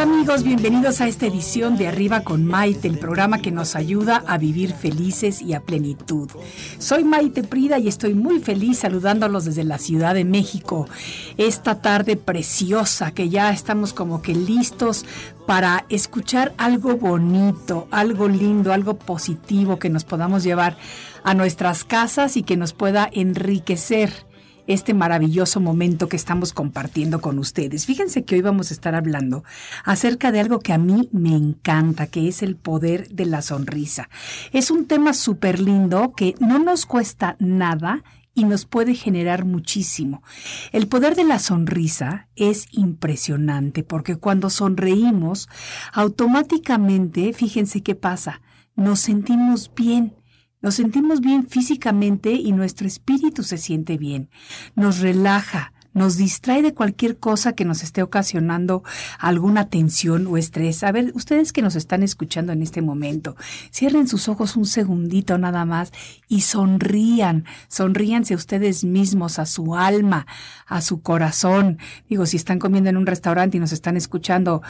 ¿Qué tal amigos? Bienvenidos a esta edición de Arriba con Maite, el programa que nos ayuda a vivir felices y a plenitud. Soy Maite Prida y estoy muy feliz saludándolos desde la Ciudad de México. Esta tarde preciosa que ya estamos como que listos para escuchar algo bonito, algo lindo, algo positivo que nos podamos llevar a nuestras casas y que nos pueda enriquecer este maravilloso momento que estamos compartiendo con ustedes. Fíjense que hoy vamos a estar hablando acerca de algo que a mí me encanta, que es el poder de la sonrisa. Es un tema súper lindo que no nos cuesta nada y nos puede generar muchísimo. El poder de la sonrisa es impresionante porque cuando sonreímos, automáticamente, fíjense qué pasa, nos sentimos bien. Nos sentimos bien físicamente y nuestro espíritu se siente bien. Nos relaja, nos distrae de cualquier cosa que nos esté ocasionando alguna tensión o estrés. A ver, ustedes que nos están escuchando en este momento, cierren sus ojos un segundito nada más y sonrían. Sonríanse ustedes mismos, a su alma, a su corazón. Digo, si están comiendo en un restaurante y nos están escuchando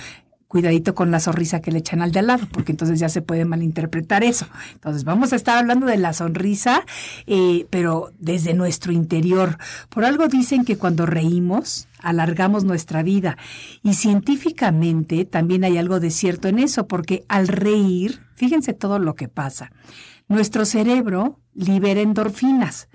cuidadito con la sonrisa que le echan al de al lado, porque entonces ya se puede malinterpretar eso. Entonces vamos a estar hablando de la sonrisa, eh, pero desde nuestro interior. Por algo dicen que cuando reímos, alargamos nuestra vida. Y científicamente también hay algo de cierto en eso, porque al reír, fíjense todo lo que pasa. Nuestro cerebro libera endorfinas,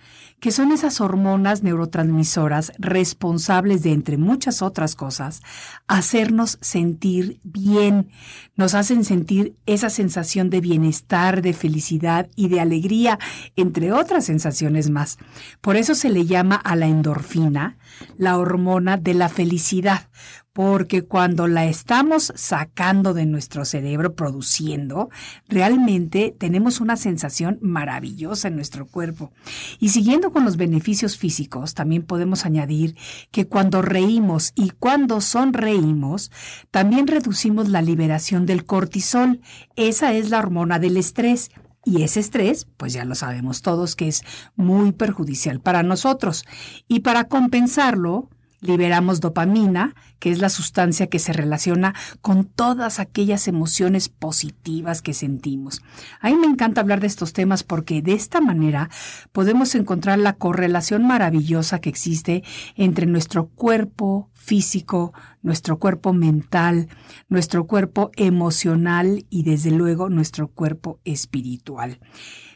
que son esas hormonas neurotransmisoras responsables de, entre muchas otras cosas, hacernos sentir bien. Nos hacen sentir esa sensación de bienestar, de felicidad y de alegría, entre otras sensaciones más. Por eso se le llama a la endorfina la hormona de la felicidad, porque cuando la estamos sacando de nuestro cerebro, produciendo, realmente tenemos una sensación maravillosa en nuestro cuerpo. Y siguiendo con los beneficios físicos, también podemos añadir que cuando reímos y cuando sonreímos, también reducimos la liberación del cortisol. Esa es la hormona del estrés. Y ese estrés, pues ya lo sabemos todos que es muy perjudicial para nosotros. Y para compensarlo, liberamos dopamina, que es la sustancia que se relaciona con todas aquellas emociones positivas que sentimos. A mí me encanta hablar de estos temas porque de esta manera podemos encontrar la correlación maravillosa que existe entre nuestro cuerpo físico, nuestro cuerpo mental, nuestro cuerpo emocional y desde luego nuestro cuerpo espiritual.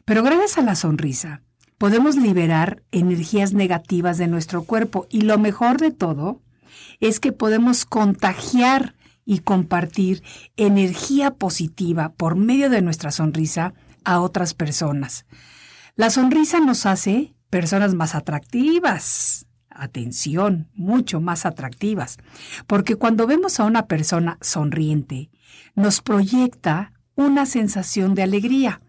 Pero gracias a la sonrisa, podemos liberar energías negativas de nuestro cuerpo y lo mejor de todo es que podemos contagiar y compartir energía positiva por medio de nuestra sonrisa a otras personas. La sonrisa nos hace personas más atractivas. Atención, mucho más atractivas. Porque cuando vemos a una persona sonriente, nos proyecta una sensación de alegría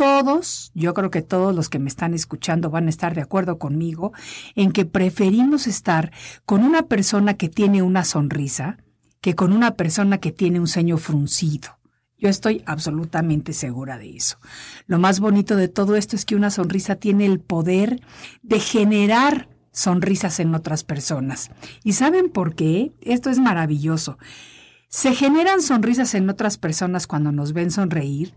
todos, yo creo que todos los que me están escuchando van a estar de acuerdo conmigo en que preferimos estar con una persona que tiene una sonrisa que con una persona que tiene un ceño fruncido. Yo estoy absolutamente segura de eso. Lo más bonito de todo esto es que una sonrisa tiene el poder de generar sonrisas en otras personas. ¿Y saben por qué? Esto es maravilloso. Se generan sonrisas en otras personas cuando nos ven sonreír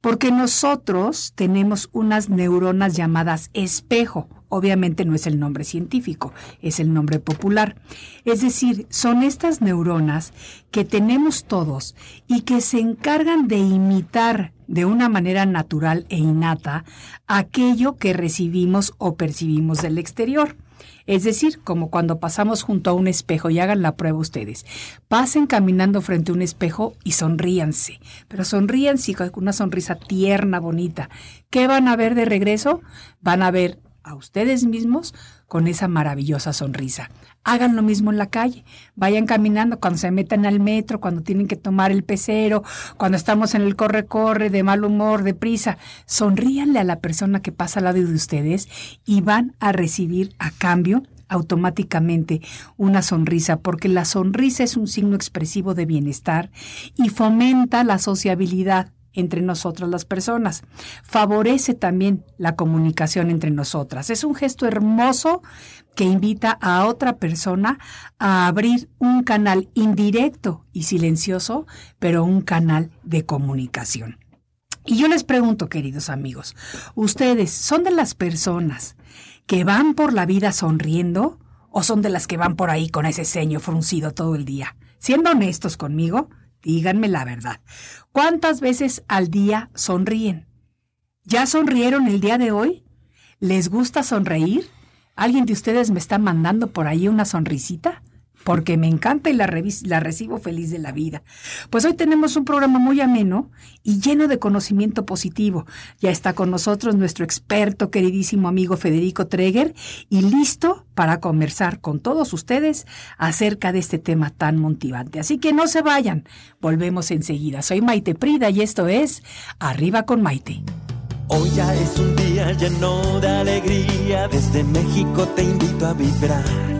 porque nosotros tenemos unas neuronas llamadas espejo. Obviamente no es el nombre científico, es el nombre popular. Es decir, son estas neuronas que tenemos todos y que se encargan de imitar de una manera natural e innata aquello que recibimos o percibimos del exterior. Es decir, como cuando pasamos junto a un espejo y hagan la prueba ustedes. Pasen caminando frente a un espejo y sonríanse, pero sonríanse con una sonrisa tierna, bonita. ¿Qué van a ver de regreso? Van a ver a ustedes mismos con esa maravillosa sonrisa. Hagan lo mismo en la calle. Vayan caminando cuando se metan al metro, cuando tienen que tomar el pecero, cuando estamos en el corre-corre, de mal humor, de prisa. Sonríanle a la persona que pasa al lado de ustedes y van a recibir a cambio automáticamente una sonrisa, porque la sonrisa es un signo expresivo de bienestar y fomenta la sociabilidad entre nosotras las personas. Favorece también la comunicación entre nosotras. Es un gesto hermoso que invita a otra persona a abrir un canal indirecto y silencioso, pero un canal de comunicación. Y yo les pregunto, queridos amigos, ¿ustedes son de las personas que van por la vida sonriendo o son de las que van por ahí con ese ceño fruncido todo el día? Siendo honestos conmigo, díganme la verdad. ¿Cuántas veces al día sonríen? ¿Ya sonrieron el día de hoy? ¿Les gusta sonreír? ¿Alguien de ustedes me está mandando por ahí una sonrisita? Porque me encanta y la, recibo feliz de la vida. Pues hoy tenemos un programa muy ameno y lleno de conocimiento positivo. Ya está con nosotros nuestro experto, queridísimo amigo Federico Treger, y listo para conversar con todos ustedes acerca de este tema tan motivante. Así que no se vayan, volvemos enseguida. Soy Maite Prida y esto es Arriba con Maite. Hoy ya es un día lleno de alegría, desde México te invito a vibrar.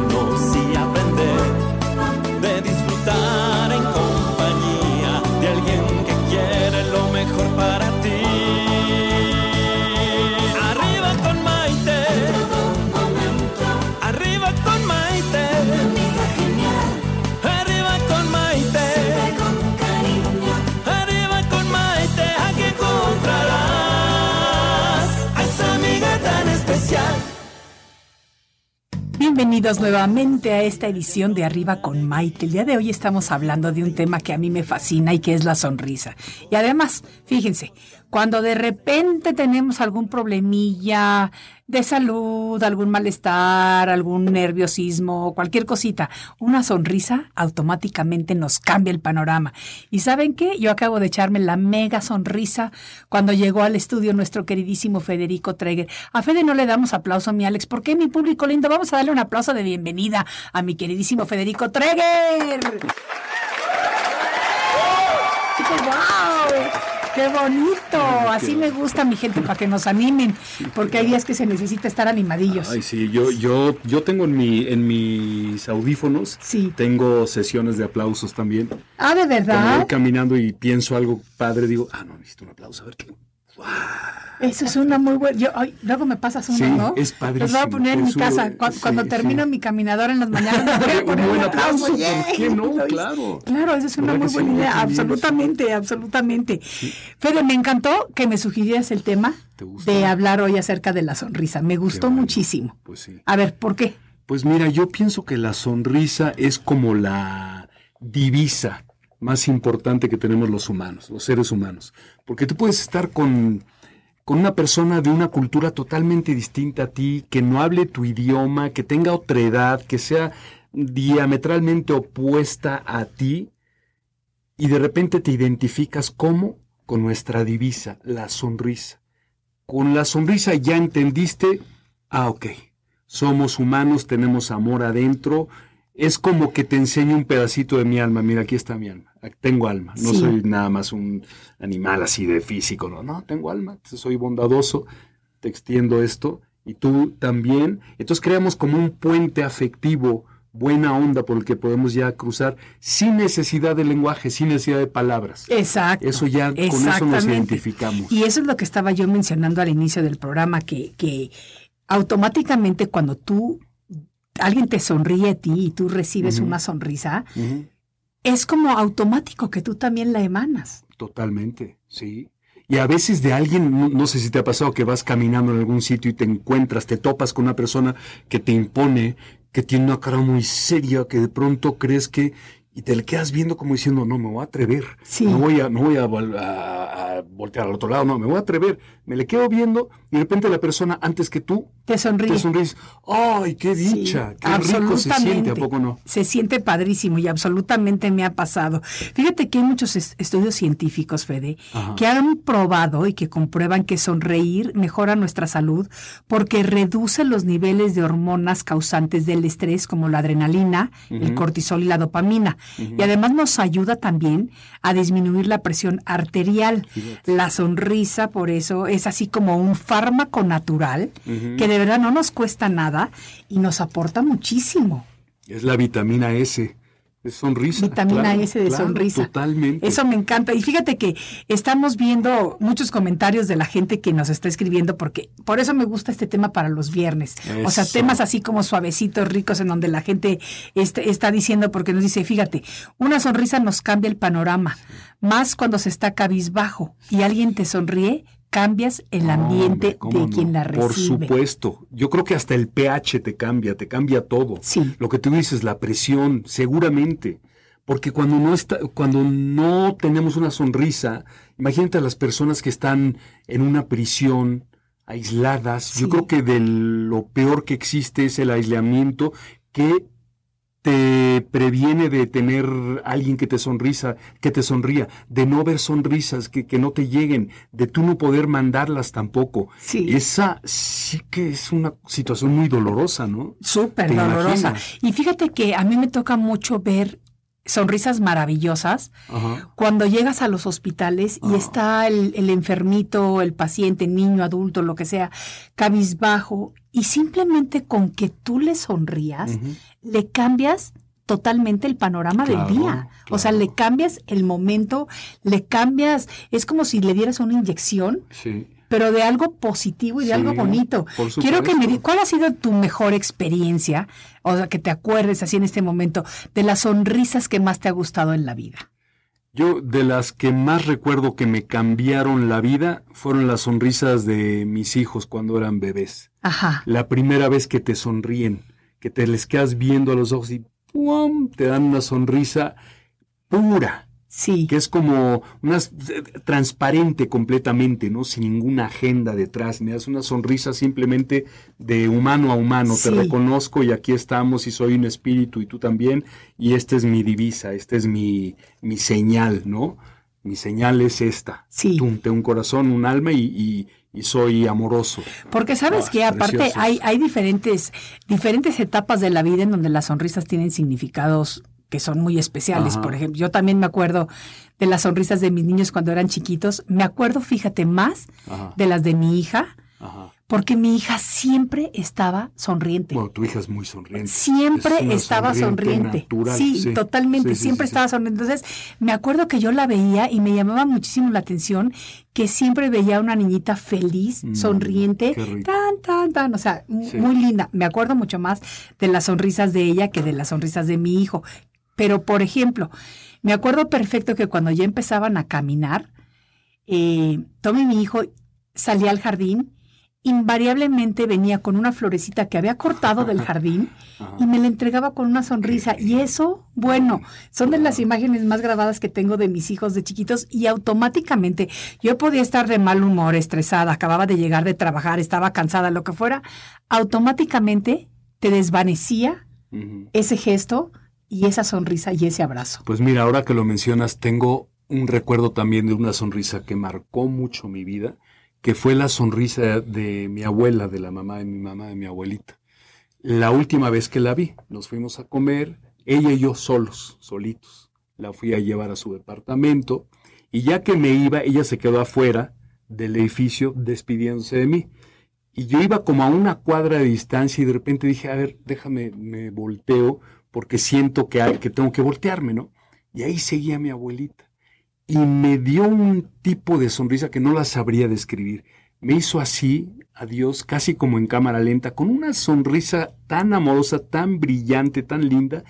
Bienvenidos nuevamente a esta edición de Arriba con Maite. El día de hoy estamos hablando de un tema que a mí me fascina y que es la sonrisa. Y además, fíjense, cuando de repente tenemos algún problemilla de salud, algún malestar, algún nerviosismo, cualquier cosita, una sonrisa automáticamente nos cambia el panorama. ¿Y saben qué? Yo acabo de echarme la mega sonrisa cuando llegó al estudio nuestro queridísimo Federico Treger. A Fede no le damos aplauso mi Alex. ¿Por qué, mi público lindo? Vamos a darle un aplauso de bienvenida a mi queridísimo Federico Treger. ¡Wow! ¡Qué bonito! Así me gusta mi gente para que nos animen, porque hay días que se necesita estar animadillos. Ay, sí, yo, yo, yo tengo en mi, en mis audífonos, Sí. tengo sesiones de aplausos también. Ah, ¿de Cuando voy verdad? caminando y pienso algo padre, digo, ah, no, necesito un aplauso, a ver qué. Eso es una muy buena. Yo, ay, luego me pasas uno, Sí, ¿no? es padrísimo. Los voy a poner en mi casa. Cu- Cuando, sí, termino sí. mi caminadora en las mañanas, voy a Un poner buen un aplauso. aplauso, ¡yay! ¿por qué no? Claro. Claro, esa es una ¿Verdad muy buena idea. Absolutamente, absolutamente. Fede, me encantó que me sugirieras el tema de hablar hoy acerca de la sonrisa. Me gustó bueno. muchísimo. Pues sí. A ver, ¿por qué? Pues mira, yo pienso que la sonrisa es como la divisa más importante que tenemos los humanos, los seres humanos. Porque tú puedes estar con, con una persona de una cultura totalmente distinta a ti, que no hable tu idioma, que tenga otra edad, que sea diametralmente opuesta a ti, y de repente te identificas como con nuestra divisa, la sonrisa. Con la sonrisa ya entendiste, ah, ok, somos humanos, tenemos amor adentro es como que te enseño un pedacito de mi alma. Mira, aquí está mi alma. Tengo alma. No Sí. soy nada más un animal así de físico. No, no, tengo alma. Soy bondadoso. Te extiendo esto. Y tú también. Entonces creamos como un puente afectivo, buena onda por el que podemos ya cruzar sin necesidad de lenguaje, sin necesidad de palabras. Exacto. Eso ya, con eso nos identificamos. Y eso es lo que estaba yo mencionando al inicio del programa, que, que automáticamente cuando tú, alguien te sonríe a ti y tú recibes una sonrisa, es como automático que tú también la emanas. Totalmente, sí. Y a veces de alguien, no, no sé si te ha pasado que vas caminando en algún sitio y te encuentras, te topas con una persona que te impone, que tiene una cara muy seria, que de pronto crees que y te le quedas viendo como diciendo, no me voy a atrever, Sí. no voy a, no voy a, vol- a- a voltear al otro lado, no, me voy a atrever. Me le quedo viendo y de repente la persona antes que tú Te sonríe. te sonríes, ¡ay, qué Sí, dicha! ¡Qué rico se siente! ¿A poco no? Se siente padrísimo y absolutamente me ha pasado. Fíjate que hay muchos es- estudios científicos, Fede, Ajá. que han probado y que comprueban que sonreír mejora nuestra salud porque reduce los niveles de hormonas causantes del estrés como la adrenalina, el cortisol y la dopamina. Y además nos ayuda también a disminuir la presión arterial. Fíjate. La sonrisa, por eso, es así como un fármaco natural que de verdad no nos cuesta nada y nos aporta muchísimo. Es la vitamina S. Es sonrisa. Vitamina claro, S de claro, sonrisa. Totalmente. Eso me encanta. Y fíjate que estamos viendo muchos comentarios de la gente que nos está escribiendo, porque por eso me gusta este tema para los viernes. O sea, temas así como suavecitos, ricos, en donde la gente este- está diciendo, porque nos dice, fíjate, una sonrisa nos cambia el panorama, más cuando se está cabizbajo y alguien te sonríe, cambias el ambiente Hombre, ¿cómo de quien no? la recibe. Por supuesto. Yo creo que hasta el pH te cambia, te cambia todo. Sí. Lo que tú dices, la presión, seguramente. Porque cuando no está, cuando no tenemos una sonrisa, imagínate a las personas que están en una prisión, aisladas. Sí. Yo creo que de lo peor que existe es el aislamiento que te previene de tener alguien que te sonrisa, que te sonría, de no ver sonrisas, que, que no te lleguen, de tú no poder mandarlas tampoco. Sí. Esa sí que es una situación muy dolorosa, ¿no? Súper ¿Te dolorosa. imaginas? Y fíjate que a mí me toca mucho ver sonrisas maravillosas Ajá. cuando llegas a los hospitales y está el, el enfermito, el paciente, niño, adulto, lo que sea, cabizbajo, y simplemente con que tú le sonrías, le cambias totalmente el panorama Claro, del día. O sea, le cambias el momento, le cambias, es como si le dieras una inyección, Sí. Pero de algo positivo y de Sí, algo bonito. por Quiero que me digas, ¿cuál ha sido tu mejor experiencia? O sea, que te acuerdes así en este momento de las sonrisas que más te ha gustado en la vida. Yo de las que más recuerdo que me cambiaron la vida fueron las sonrisas de mis hijos cuando eran bebés. Ajá. La primera vez que te sonríen, que te les quedas viendo a los ojos y ¡pum! te dan una sonrisa pura, Sí. que es como una transparente completamente, ¿no? Sin ninguna agenda detrás. Me das una sonrisa simplemente de humano a humano. Sí. Te reconozco y aquí estamos y soy un espíritu y tú también. Y esta es mi divisa, esta es mi, mi señal, ¿no? Mi señal es esta. Sí. Un corazón, un alma y, y- y soy amoroso. Porque sabes Ah, que aparte preciosos. hay, hay diferentes, diferentes etapas de la vida en donde las sonrisas tienen significados que son muy especiales. Ajá. Por ejemplo, yo también me acuerdo de las sonrisas de mis niños cuando eran chiquitos. Me acuerdo, fíjate, más Ajá, de las de mi hija, ajá. porque mi hija siempre estaba sonriente. Bueno, tu hija es muy sonriente. Siempre Es estaba sonriente. sí, totalmente. Sí, sí, siempre estaba sonriente. Entonces, me acuerdo que yo la veía y me llamaba muchísimo la atención que siempre veía a una niñita feliz, Mm, sonriente, tan, tan, tan. O sea, muy linda. Me acuerdo mucho más de las sonrisas de ella que de las sonrisas de mi hijo. Pero, por ejemplo, me acuerdo perfecto que cuando ya empezaban a caminar, eh, Tommy, mi hijo, salía al jardín, invariablemente venía con una florecita que había cortado del jardín y me la entregaba con una sonrisa. Y eso, bueno, son de las imágenes más grabadas que tengo de mis hijos de chiquitos y automáticamente yo podía estar de mal humor, estresada, acababa de llegar de trabajar, estaba cansada, lo que fuera, automáticamente te desvanecía ese gesto y esa sonrisa y ese abrazo. Pues mira, ahora que lo mencionas, tengo un recuerdo también de una sonrisa que marcó mucho mi vida, que fue la sonrisa de mi abuela, de la mamá de mi mamá, de mi abuelita. la última vez que la vi. Nos fuimos a comer, ella y yo solos, solitos. La fui a llevar a su departamento y ya que me iba, ella se quedó afuera del edificio despidiéndose de mí. Y yo iba como a una cuadra de distancia y de repente dije, a ver, déjame, me volteo porque siento que, hay, que tengo que voltearme, ¿no? Y ahí seguía mi abuelita. Y me dio un tipo de sonrisa que no la sabría describir. Me hizo así, adiós, casi como en cámara lenta, con una sonrisa tan amorosa, tan brillante, tan linda,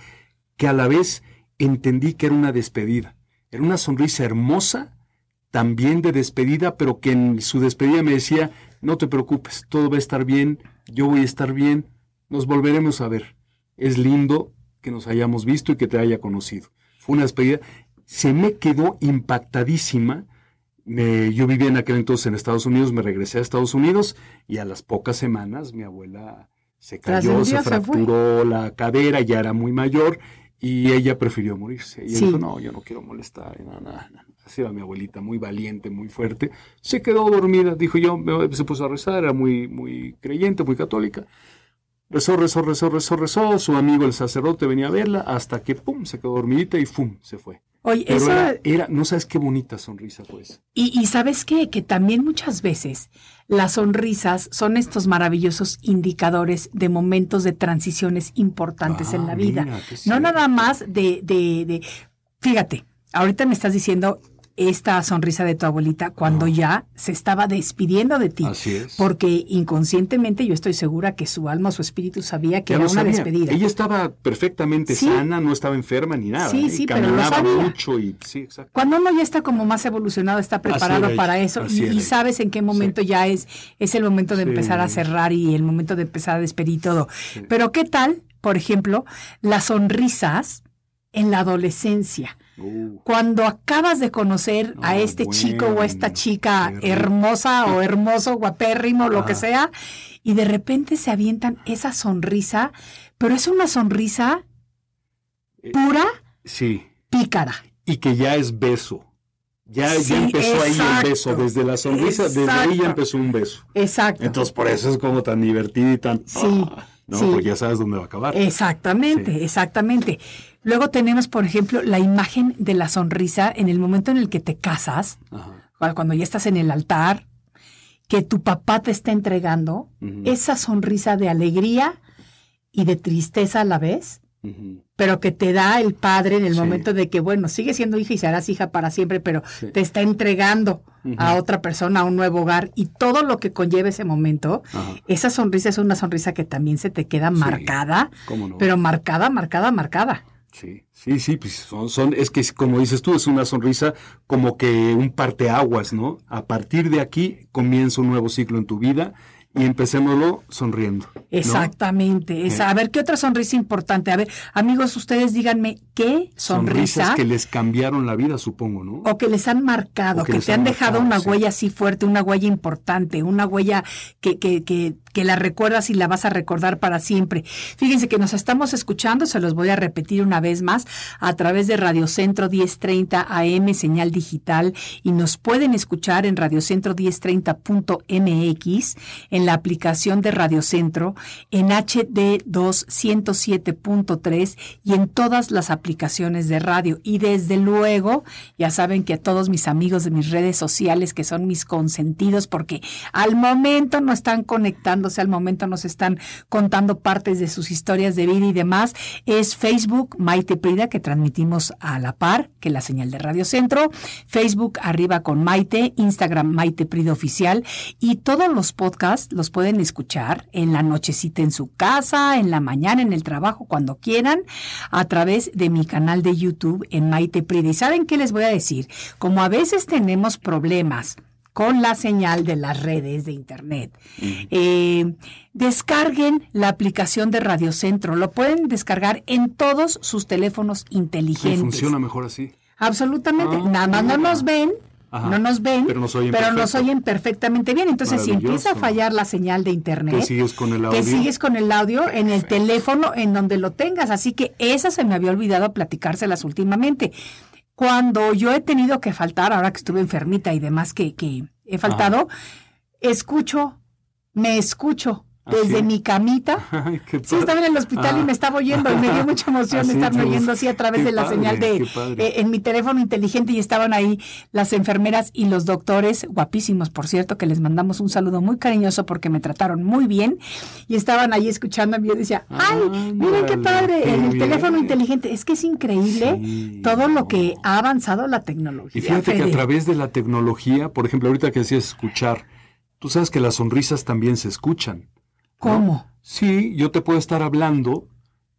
que a la vez entendí que era una despedida. Era una sonrisa hermosa, también de despedida, pero que en su despedida me decía, no te preocupes, todo va a estar bien, yo voy a estar bien, nos volveremos a ver. Es lindo que nos hayamos visto y que te haya conocido. Fue una despedida. Se me quedó impactadísima. yo vivía en aquel entonces en Estados Unidos, me regresé a Estados Unidos y a las pocas semanas mi abuela se cayó, se fracturó la cadera, ya era muy mayor y ella prefirió morirse. Dijo, no, yo no quiero molestar. Así era mi abuelita, muy valiente, muy fuerte. Se quedó dormida, dijo yo, se puso a rezar, era muy, muy creyente, muy católica. Rezó, rezó, rezó, rezó, rezó. Su amigo el sacerdote venía a verla hasta que, pum, se quedó dormidita y, pum, se fue. Oye, esa... era, no sabes qué bonita sonrisa fue esa. Y, y sabes qué, que también muchas veces las sonrisas son estos maravillosos indicadores de momentos de transiciones importantes en la ah, vida. no nada más de, de, de, fíjate, ahorita me estás diciendo, esta sonrisa de tu abuelita cuando ya se estaba despidiendo de ti. Así es. Porque inconscientemente yo estoy segura que su alma, su espíritu sabía que era una despedida. Ella estaba perfectamente sana, no estaba enferma ni nada. Sí, ¿eh? sí, Caminaba pero lo mucho y sí, exacto. Cuando uno ya está como más evolucionado, está preparado para eso y, sabes en qué momento ya es, es el momento de empezar a cerrar y el momento de empezar a despedir todo. Pero ¿qué tal, por ejemplo, las sonrisas en la adolescencia? Uh. Cuando acabas de conocer a este chico o a esta chica hermosa o hermoso, guapérrimo, lo que sea, y de repente se avientan esa sonrisa, pero es una sonrisa eh, pura, sí. pícara. Y que ya es beso. Ya, empezó ahí el beso, desde la sonrisa, desde ahí ya empezó un beso. Exacto. Entonces por eso es como tan divertido y tan... Sí. Ah, no, porque ya sabes dónde va a acabar. Exactamente, exactamente. Luego tenemos, por ejemplo, la imagen de la sonrisa en el momento en el que te casas, cuando ya estás en el altar, que tu papá te está entregando, esa sonrisa de alegría y de tristeza a la vez, pero que te da el padre en el momento de que, bueno, sigue siendo hija y serás hija para siempre, pero te está entregando a otra persona, a un nuevo hogar y todo lo que conlleva ese momento, esa sonrisa es una sonrisa que también se te queda marcada, pero marcada, marcada, marcada. Sí, sí, sí, pues son, son, es que como dices tú, es una sonrisa como que un parteaguas, ¿no? A partir de aquí comienza un nuevo ciclo en tu vida y empecémoslo sonriendo. Exactamente. Esa, a ver, ¿qué otra sonrisa importante? A ver, amigos, ustedes díganme, ¿qué sonrisa? Sonrisas que les cambiaron la vida, supongo, ¿no? O que les han marcado, que, te han, dejado una huella así fuerte, una huella importante, una huella que, que, que, que la recuerdas y la vas a recordar para siempre. Fíjense que nos estamos escuchando, se los voy a repetir una vez más, a través de Radio Centro 1030 AM, señal digital, y nos pueden escuchar en radiocentro 1030.mx, en la aplicación de Radio Centro, en HD 207.3 y en todas las aplicaciones de radio. Y desde luego, ya saben que a todos mis amigos de mis redes sociales, que son mis consentidos, porque al momento no están conectando al momento nos están contando partes de sus historias de vida y demás, es Facebook Maite Prida, que transmitimos a la par que la señal de Radio Centro, Facebook Arriba con Maite, Instagram Maite Prida Oficial y todos los podcasts los pueden escuchar en la nochecita en su casa, en la mañana, en el trabajo, cuando quieran, a través de mi canal de YouTube en Maite Prida. ¿Y saben qué les voy a decir? Como a veces tenemos problemas, con la señal de las redes de Internet. Eh, descarguen la aplicación de Radio Centro. Lo pueden descargar en todos sus teléfonos inteligentes. funciona mejor así. Absolutamente. Ah, Nada más no nos ven. No nos ven, pero nos, oyen, perfectamente bien. Entonces, si empieza a fallar la señal de internet, que sigues con el audio, sigues con el audio en el teléfono en donde lo tengas. Así que esa se me había olvidado platicárselas últimamente. Cuando yo he tenido que faltar, ahora que estuve enfermita y demás que, que he faltado, escucho, me escucho desde sí? mi camita. Ay, Sí, estaba en el hospital y Ah. me estaba oyendo y me dio mucha emoción Ah, sí, estarme oyendo así a través de la padre, señal de eh, en mi teléfono inteligente y estaban ahí las enfermeras y los doctores, guapísimos por cierto, que les mandamos un saludo muy cariñoso porque me trataron muy bien y estaban ahí escuchándome y yo decía, ay, miren qué padre, qué en el teléfono inteligente, es que es increíble Sí, todo lo que ha avanzado la tecnología. Y fíjate que a través de la tecnología, por ejemplo, ahorita que decías escuchar, tú sabes que las sonrisas también se escuchan. ¿Cómo? Sí, yo te puedo estar hablando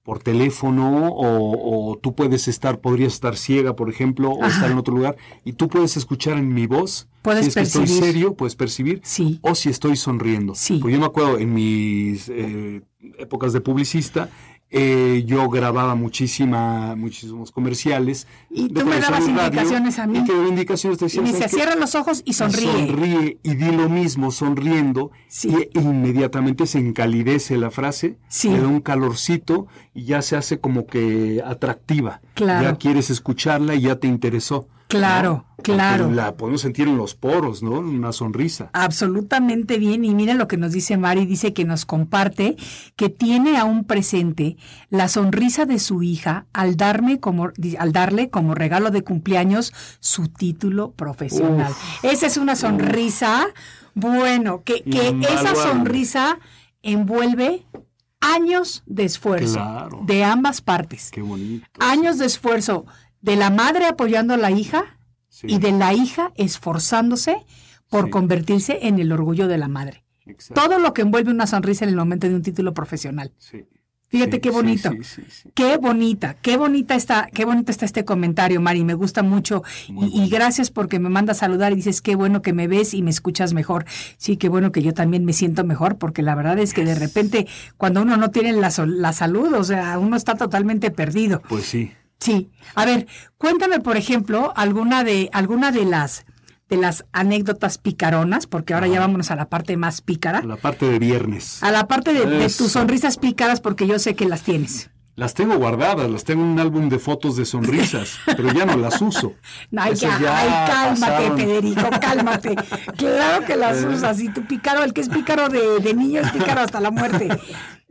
por teléfono o, o tú puedes estar, podrías estar ciega, por ejemplo, o Ajá. estar en otro lugar y tú puedes escuchar en mi voz. Puedes si es que estoy percibir. serio, puedes percibir. Sí. O si estoy sonriendo. Sí. Pues yo me acuerdo en mis eh, épocas de publicista, eh, yo grababa muchísima, muchísimos comerciales. Y tú me dabas radio, indicaciones a mí. Y te daba indicaciones, te Y me "¿Sabes decía, cierra los ojos y sonríe. Sonríe y di lo mismo sonriendo Sí. y inmediatamente se encalidece la frase, Sí. le da un calorcito y ya se hace como que atractiva. Claro. Ya quieres escucharla y ya te interesó. Claro, ¿no? claro. La podemos sentir en los poros, ¿no? Una sonrisa. Absolutamente bien. Y mira lo que nos dice Mari, dice que nos comparte que tiene aún presente la sonrisa de su hija al darme como al darle como regalo de cumpleaños su título profesional. Esa es una sonrisa, bueno, que, que esa sonrisa envuelve años de esfuerzo Claro. de ambas partes. Qué bonito. Años de esfuerzo de la madre apoyando a la hija Sí, y de la hija esforzándose por Sí. convertirse en el orgullo de la madre. exacto, Todo lo que envuelve una sonrisa en el momento de un título profesional. sí. Fíjate qué bonito. Qué bonita, qué bonita está, qué bonito está este comentario, Mari. Me gusta mucho. Y, gracias porque me mandas a saludar y dices qué bueno que me ves y me escuchas mejor. Sí, qué bueno que yo también me siento mejor, porque la verdad es que de repente, cuando uno no tiene la, la salud, o sea, uno está totalmente perdido. Pues sí. Sí. A ver, cuéntame, por ejemplo, alguna de, alguna de las de las anécdotas picaronas, porque ahora ya vámonos a la parte más pícara, La parte de viernes. a la parte de, tus sonrisas pícaras, porque yo sé que las tienes. Las tengo guardadas, las tengo en un álbum de fotos de sonrisas, pero ya no las uso. No, ay, Esas ya, ya ay, cálmate, pasaron. Federico, cálmate. Claro que las usas. Y tu pícaro, el que es pícaro de, de niño es pícaro hasta la muerte.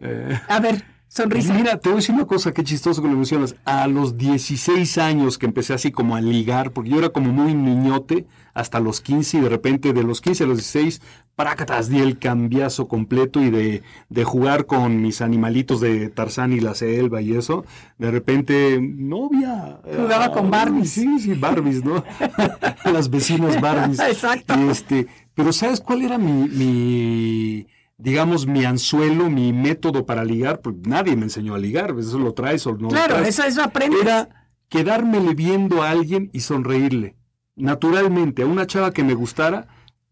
Eh, A ver, sonrisa. Mira, te voy a decir una cosa, qué chistoso que lo mencionas. A los 16 años que empecé así como a ligar, porque yo era como muy niñote, hasta los 15 y de repente de los 15 a los 16, prácatas, di el cambiazo completo y de, de jugar con mis animalitos de Tarzán y la selva y eso, de repente, novia. Jugaba con Ay, Barbies. Sí, sí, Barbies, ¿no? Las vecinas Barbies. Exacto. Este, pero ¿sabes cuál era mi, mi, digamos, mi anzuelo, mi método para ligar? Pues nadie me enseñó a ligar, pues eso lo traes o no lo Claro, traes. eso, eso aprendes. Era quedármele viendo a alguien y sonreírle. Naturalmente, a una chava que me gustara,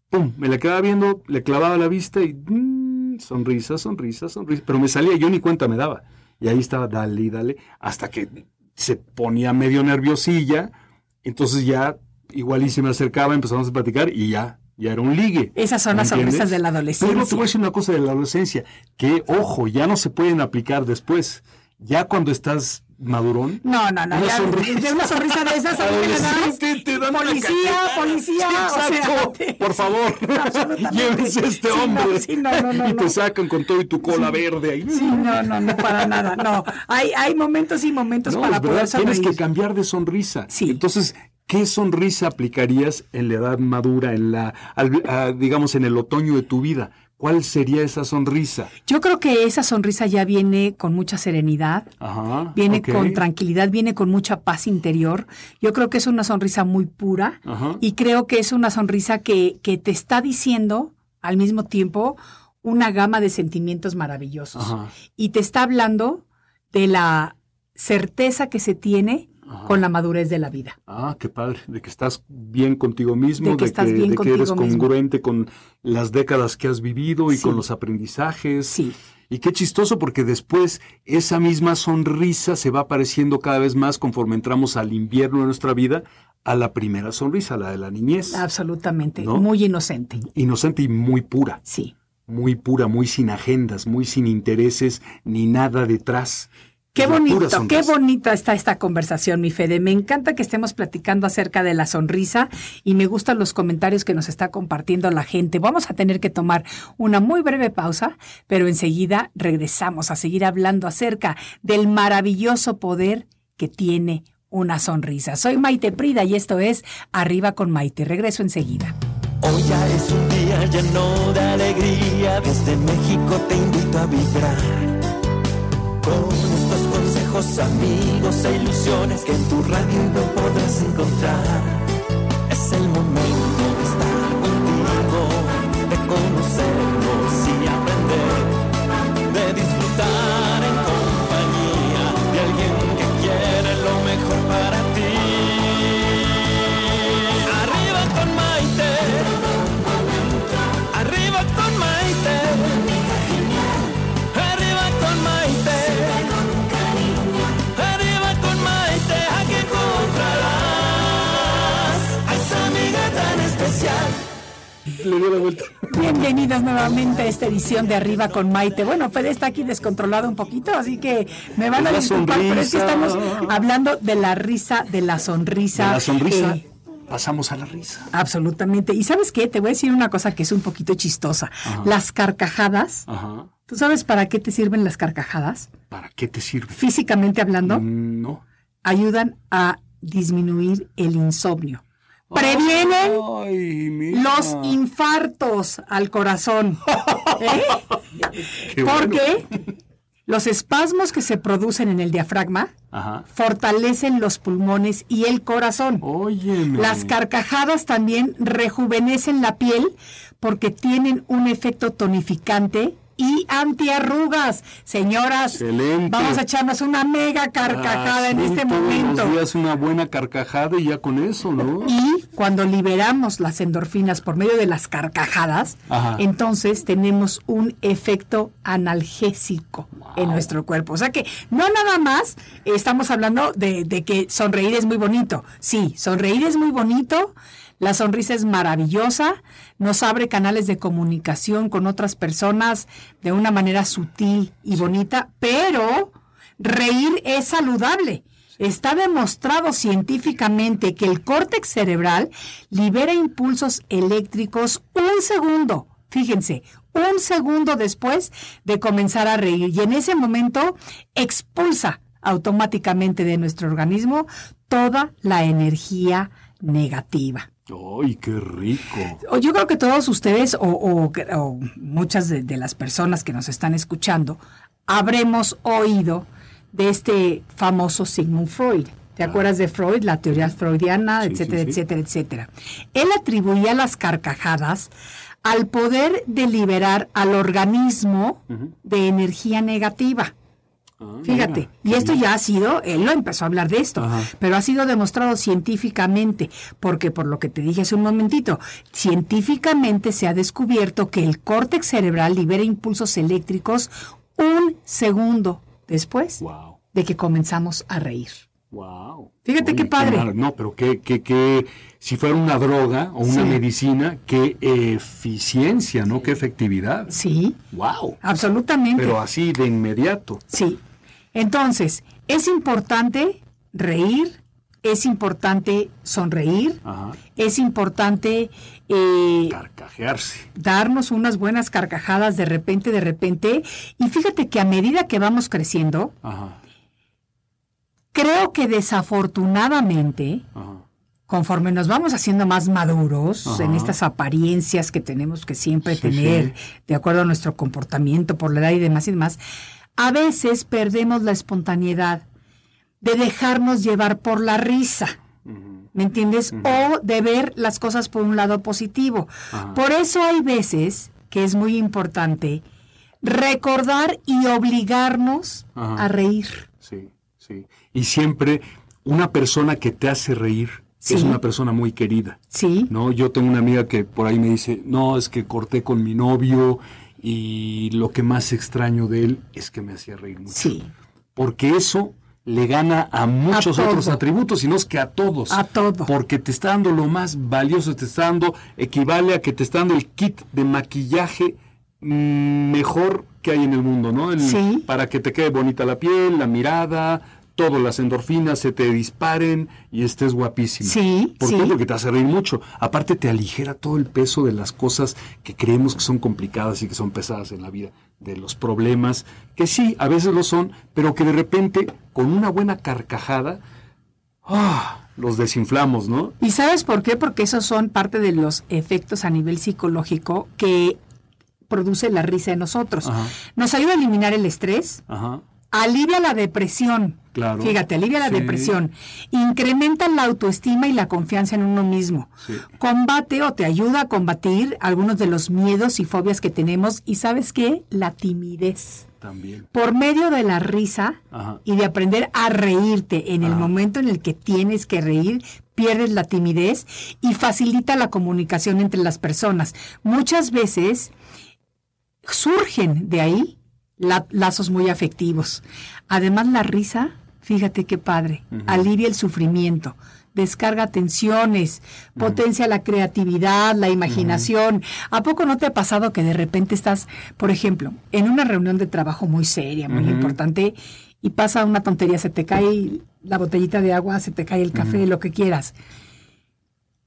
pum, me la quedaba viendo, le clavaba la vista y mm, sonrisa, sonrisa, sonrisa. Pero me salía, yo ni cuenta me daba. Y ahí estaba, dale, dale, hasta que se ponía medio nerviosilla. Entonces ya, igual y se me acercaba, empezamos a platicar y ya, ya era un ligue. Esas son ¿Me las sonrisas de la Pero te adolescencia. voy a decir una cosa de la adolescencia, que ojo, ya no se pueden aplicar después. Ya cuando estás madurón, No, no, no. Una ya, sonrisa. de una sonrisa de esas. Adolescente, te dan Policía, policía. Sí, o sea, exacto. te- Por favor, llévense a este Sí, no, hombre. sí, no, no, no, y te no. sacan con todo y tu cola verde ahí. Sí, no, no, no, para nada, no. Hay, hay momentos y momentos No, para poder verdad, tienes sonreír. que cambiar de sonrisa. Sí. Entonces, ¿qué sonrisa aplicarías en la edad madura, en la, al- digamos, en el otoño de tu vida? ¿Cuál sería esa sonrisa? Yo creo que esa sonrisa ya viene con mucha serenidad, Ajá. viene con tranquilidad, viene con mucha paz interior. Yo creo que es una sonrisa muy pura Ajá. y creo que es una sonrisa que, que te está diciendo al mismo tiempo una gama de sentimientos maravillosos. Ajá. Y te está hablando de la certeza que se tiene Ajá. con la madurez de la vida. Ah, qué padre, de que estás bien contigo mismo, De que estás bien de que eres mismo. congruente con las décadas que has vivido y Sí. con los aprendizajes. Sí. Y qué chistoso porque después esa misma sonrisa se va apareciendo cada vez más conforme entramos al invierno de nuestra vida, a la primera sonrisa, la de la niñez. Absolutamente, ¿No? muy inocente. Inocente y muy pura, Sí. muy pura, muy sin agendas, muy sin intereses ni nada detrás. Qué bonito, qué bonita está esta conversación, mi Fede. Me encanta que estemos platicando acerca de la sonrisa y me gustan los comentarios que nos está compartiendo la gente. Vamos a tener que tomar una muy breve pausa, pero enseguida regresamos a seguir hablando acerca del maravilloso poder que tiene una sonrisa. Soy Maite Prida y esto es Arriba con Maite. Regreso enseguida. Hoy ya es un día lleno de alegría, desde México te invito a vibrar. Con amigos e ilusiones que en tu radio no podrás encontrar. Le dio la vuelta. Bienvenidos nuevamente a esta edición de Arriba con Maite. Bueno, Fede está aquí descontrolado un poquito, así que me van a disculpar, pero es que estamos hablando de la risa, de la sonrisa. De la sonrisa. Eh, Pasamos a la risa. absolutamente. Y sabes qué, te voy a decir una cosa que es un poquito chistosa. Las carcajadas. Ajá. ¿Tú sabes para qué te sirven las carcajadas? ¿Para qué te sirve? Físicamente hablando, Mm, No. ayudan a disminuir el insomnio. Previenen Ay, los infartos al corazón. ¿Eh? Bueno. Porque los espasmos que se producen en el diafragma Ajá. fortalecen los pulmones y el corazón. Óyeme. Las carcajadas también rejuvenecen la piel porque tienen un efecto tonificante y antiarrugas. Señoras, Excelente. vamos a echarnos una mega carcajada Ah, en sí, este todos momento. Los días una buena carcajada y ya con eso, ¿no? Y cuando liberamos las endorfinas por medio de las carcajadas, Ajá. entonces tenemos un efecto analgésico en nuestro cuerpo. O sea que no nada más estamos hablando de, de que sonreír es muy bonito. Sí, sonreír es muy bonito. La sonrisa es maravillosa, nos abre canales de comunicación con otras personas de una manera sutil y bonita, pero reír es saludable. Está demostrado científicamente que el córtex cerebral libera impulsos eléctricos un segundo, fíjense, un segundo después de comenzar a reír y en ese momento expulsa automáticamente de nuestro organismo toda la energía negativa. Ay, qué rico. Yo creo que todos ustedes o, o- o muchas de, de las personas que nos están escuchando habremos oído de este famoso Sigmund Freud. ¿Te acuerdas de Freud, la teoría freudiana, Sí, etcétera, sí, sí. etcétera, etcétera? Él atribuía las carcajadas al poder de liberar al organismo de energía negativa. Ah, Fíjate, mira. y esto ya ha sido, él lo empezó a hablar de esto, Ajá. pero ha sido demostrado científicamente, porque por lo que te dije hace un momentito, científicamente se ha descubierto que el córtex cerebral libera impulsos eléctricos un segundo después Wow. de que comenzamos a reír. Wow. Fíjate qué padre. No, pero que, que, que si fuera una droga o una Sí. medicina, qué eficiencia, ¿no? Qué efectividad. Sí, Wow. absolutamente. Pero así de inmediato. Sí. Entonces, es importante reír, es importante sonreír, Ajá. es importante eh, Carcajearse. darnos unas buenas carcajadas de repente, de repente. Y fíjate que a medida que vamos creciendo, Ajá. creo que desafortunadamente, Ajá. conforme nos vamos haciendo más maduros Ajá. en estas apariencias que tenemos que siempre Sí, tener, sí. de acuerdo a nuestro comportamiento por la edad y demás y demás, a veces perdemos la espontaneidad de dejarnos llevar por la risa. ¿Me entiendes? O de ver las cosas por un lado positivo. Por eso hay veces que es muy importante recordar y obligarnos a reír. Sí, sí. Y siempre una persona que te hace reír Sí. es una persona muy querida. ¿Sí? No, yo tengo una amiga que por ahí me dice, no, es que corté con mi novio y lo que más extraño de él es que me hacía reír mucho. Sí. Porque eso le gana a muchos otros atributos, y no es que a todos. A todo. Porque te está dando lo más valioso, te está dando, equivale a que te está dando el kit de maquillaje mejor que hay en el mundo, ¿no? El- Sí. Para que te quede bonita la piel, la mirada, todas las endorfinas se te disparen y estés guapísima. Sí, ¿Por sí. qué? Porque te hace reír mucho. Aparte te aligera todo el peso de las cosas que creemos que son complicadas y que son pesadas en la vida, de los problemas, que sí, a veces lo son, pero que de repente, con una buena carcajada, ¡ah! los desinflamos, ¿no? ¿Y sabes por qué? Porque esos son parte de los efectos a nivel psicológico que produce la risa en nosotros. Ajá. Nos ayuda a eliminar el estrés, Ajá. alivia la depresión. Claro. Fíjate, alivia la Sí. depresión, incrementa la autoestima y la confianza en uno mismo. Sí. Combate o te ayuda a combatir algunos de los miedos y fobias que tenemos y sabes qué? La timidez. También. Por medio de la risa Ajá. y de aprender a reírte en el momento en el que tienes que reír, pierdes la timidez y facilita la comunicación entre las personas. Muchas veces surgen de ahí la- lazos muy afectivos. Además, la risa, fíjate qué padre, alivia el sufrimiento. Descarga tensiones, potencia la creatividad, la imaginación. ¿A poco no te ha pasado que de repente estás, por ejemplo, en una reunión de trabajo muy seria, muy importante, y pasa una tontería, se te cae la botellita de agua, se te cae el café, lo que quieras?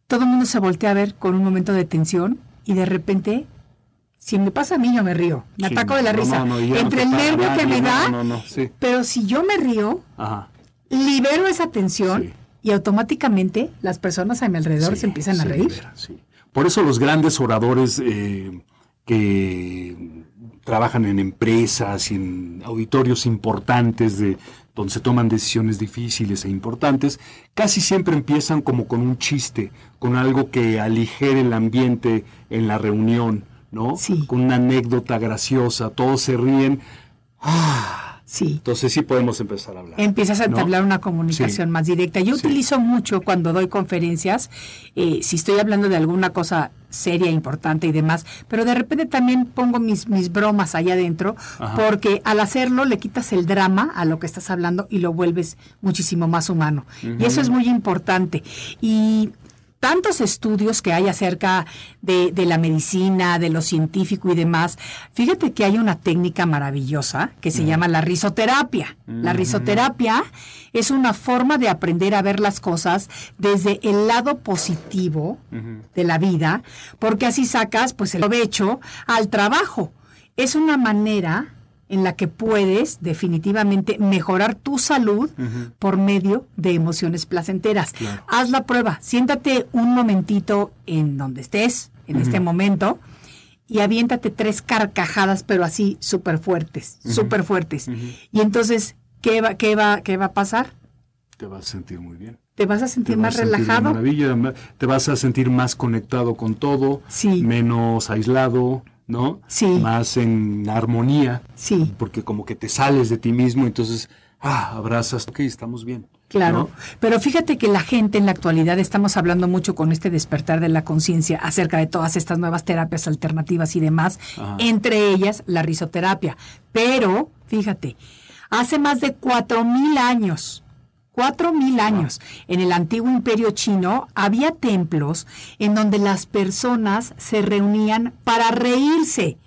Todo el mundo se voltea a ver con un momento de tensión y de repente si me pasa a mí, yo me río. Me Sí, ataco de la no, risa. no, no, Entre el nervio que me da, sí. pero si yo me río, Ajá. libero esa tensión Sí. y automáticamente las personas a mi alrededor se empiezan a reír. libera. Por eso los grandes oradores eh, que trabajan en empresas y en auditorios importantes de donde se toman decisiones difíciles e importantes, casi siempre empiezan como con un chiste, con algo que aligere el ambiente en la reunión, ¿no? Sí. Con una anécdota graciosa, todos se ríen. Sí. Entonces sí podemos empezar a hablar. Empiezas a ¿no? entablar una comunicación Sí. más directa. Yo Sí. utilizo mucho cuando doy conferencias, eh, si estoy hablando de alguna cosa seria, importante y demás, pero de repente también pongo mis, mis bromas allá adentro, Ajá. porque al hacerlo le quitas el drama a lo que estás hablando y lo vuelves muchísimo más humano. Y eso es muy importante. Y tantos estudios que hay acerca de, de la medicina, de lo científico y demás. Fíjate que hay una técnica maravillosa que se llama la risoterapia. La risoterapia es una forma de aprender a ver las cosas desde el lado positivo de la vida, porque así sacas pues el provecho al trabajo. Es una manera en la que puedes definitivamente mejorar tu salud por medio de emociones placenteras. Haz la prueba, siéntate un momentito en donde estés, en este momento, y aviéntate tres carcajadas, pero así súper fuertes, súper fuertes. Y entonces, ¿qué va, qué, va, ¿qué va a pasar? Te vas a sentir muy bien. Te vas a Te sentir vas más a sentir de relajado. maravilla, ma- te vas a sentir más conectado con todo, Sí. menos aislado, ¿no? Sí. Más en armonía, Sí. porque como que te sales de ti mismo, entonces, ah, abrazas, ok, estamos bien. Claro, ¿no? pero fíjate que la gente en la actualidad estamos hablando mucho con este despertar de la conciencia acerca de todas estas nuevas terapias alternativas y demás, Ajá. entre ellas la risoterapia. Pero, fíjate, hace más de cuatro mil años, cuatro mil años, en el antiguo imperio chino había templos en donde las personas se reunían para reírse.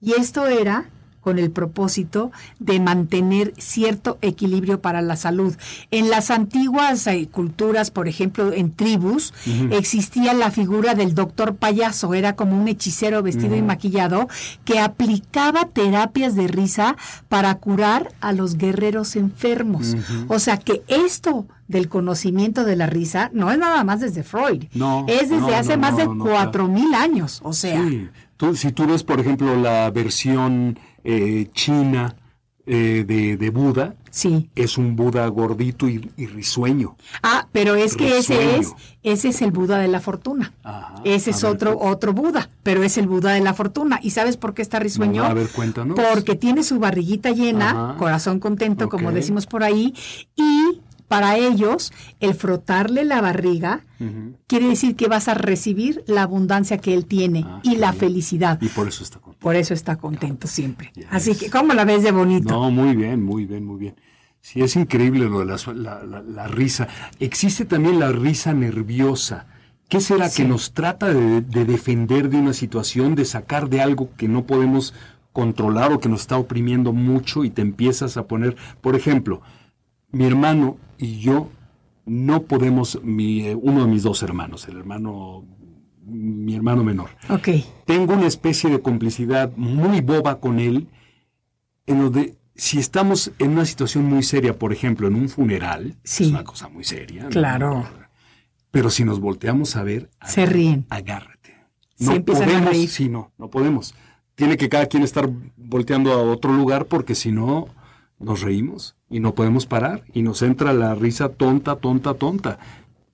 Y esto era con el propósito de mantener cierto equilibrio para la salud. En las antiguas eh, culturas, por ejemplo, en tribus, existía la figura del doctor payaso, era como un hechicero vestido y maquillado que aplicaba terapias de risa para curar a los guerreros enfermos. O sea que esto del conocimiento de la risa no es nada más desde Freud, No, es desde no, hace no, más de cuatro mil años, o sea. Sí. Tú- si tú ves, por ejemplo, la versión eh, china eh, de, de Buda, Sí. es un Buda gordito y, y risueño. Ah, pero es que ese es, ese es el Buda de la fortuna. Ajá. Ese es ver, otro, otro Buda, pero es el Buda de la fortuna. ¿Y sabes por qué está risueño? A ver, cuéntanos. Porque tiene su barriguita llena, Ajá. corazón contento, como decimos por ahí, y para ellos el frotarle la barriga quiere decir que vas a recibir la abundancia que él tiene Ah, y la bien. felicidad. Y por eso está contento. Por eso está contento siempre. Ya Así que, ¿cómo la ves de bonito? No, muy bien, muy bien, muy bien. Sí, es increíble lo de la, la- la- la risa. Existe también la risa nerviosa, ¿Qué será Sí. que nos trata de, de defender de una situación, de sacar de algo que no podemos controlar o que nos está oprimiendo mucho y te empiezas a poner, por ejemplo, mi hermano y yo no podemos, mi, eh, uno de mis dos hermanos, el hermano, mi hermano menor, Ok. tengo una especie de complicidad muy boba con él, en donde si estamos en una situación muy seria, por ejemplo, en un funeral, Sí. es una cosa muy seria. ¿no? Claro. Pero si nos volteamos a ver, Se agár- ríen. Agárrate. Se No a podemos, reír. sí, no, no podemos. Tiene que cada quien estar volteando a otro lugar porque si no nos reímos y no podemos parar y nos entra la risa tonta, tonta, tonta.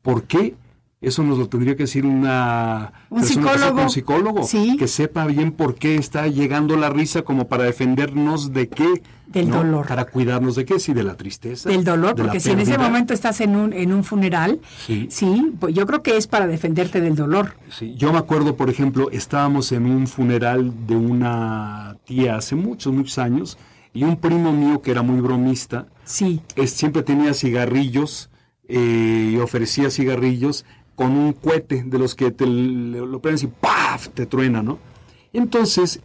¿Por qué? Eso nos lo tendría que decir una Un persona que sepa, psicólogo. un psicólogo, Sí. que sepa bien por qué está llegando la risa como para defendernos de qué. Del dolor. Para cuidarnos de qué, sí, de la tristeza. Del dolor, de porque si en ese momento estás en un, en un funeral, Sí. sí, pues yo creo que es para defenderte del dolor. Sí, yo me acuerdo, por ejemplo, estábamos en un funeral de una tía hace muchos, muchos años, y un primo mío que era muy bromista, Sí, es- siempre tenía cigarrillos eh, y ofrecía cigarrillos con un cohete de los que te lo prendes y ¡paf! te truena, ¿no? Entonces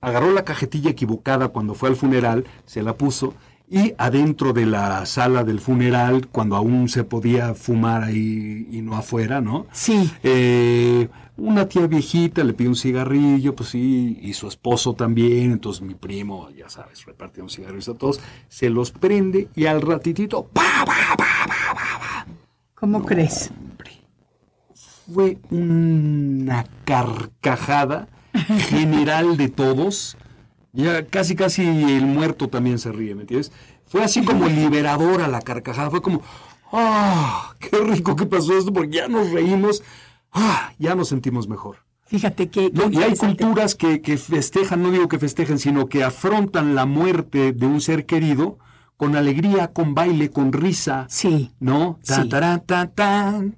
agarró la cajetilla equivocada cuando fue al funeral, se la puso y adentro de la sala del funeral, cuando aún se podía fumar ahí y no afuera, ¿no? sí. Eh, una tía viejita le pide un cigarrillo, pues sí, y su esposo también, entonces mi primo, ya sabes, reparte un cigarrillo a todos, se los prende y al ratitito, ¡pa, pa, pa, pa! ¿Cómo crees? Hombre, fue una carcajada general de todos, ya casi casi el muerto también se ríe, ¿me entiendes? Fue así como liberadora la carcajada, fue como, ¡ah! ¡Qué rico que pasó esto! Porque ya nos reímos, ¡ah! Ya nos sentimos mejor. Fíjate que... No, y hay culturas que, que festejan, no digo que festejen, sino que afrontan la muerte de un ser querido con alegría, con baile, con risa. Sí, ¿No? Sí. Tan, tan, tan,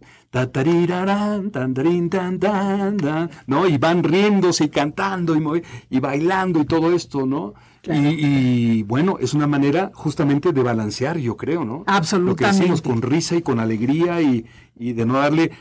¿no? Y van riéndose y cantando y, y bailando y todo esto, ¿no? Claro. Y, y, bueno, es una manera justamente de balancear, yo creo, ¿no? Lo que Absolutamente. decimos con risa y con alegría y, y de no darle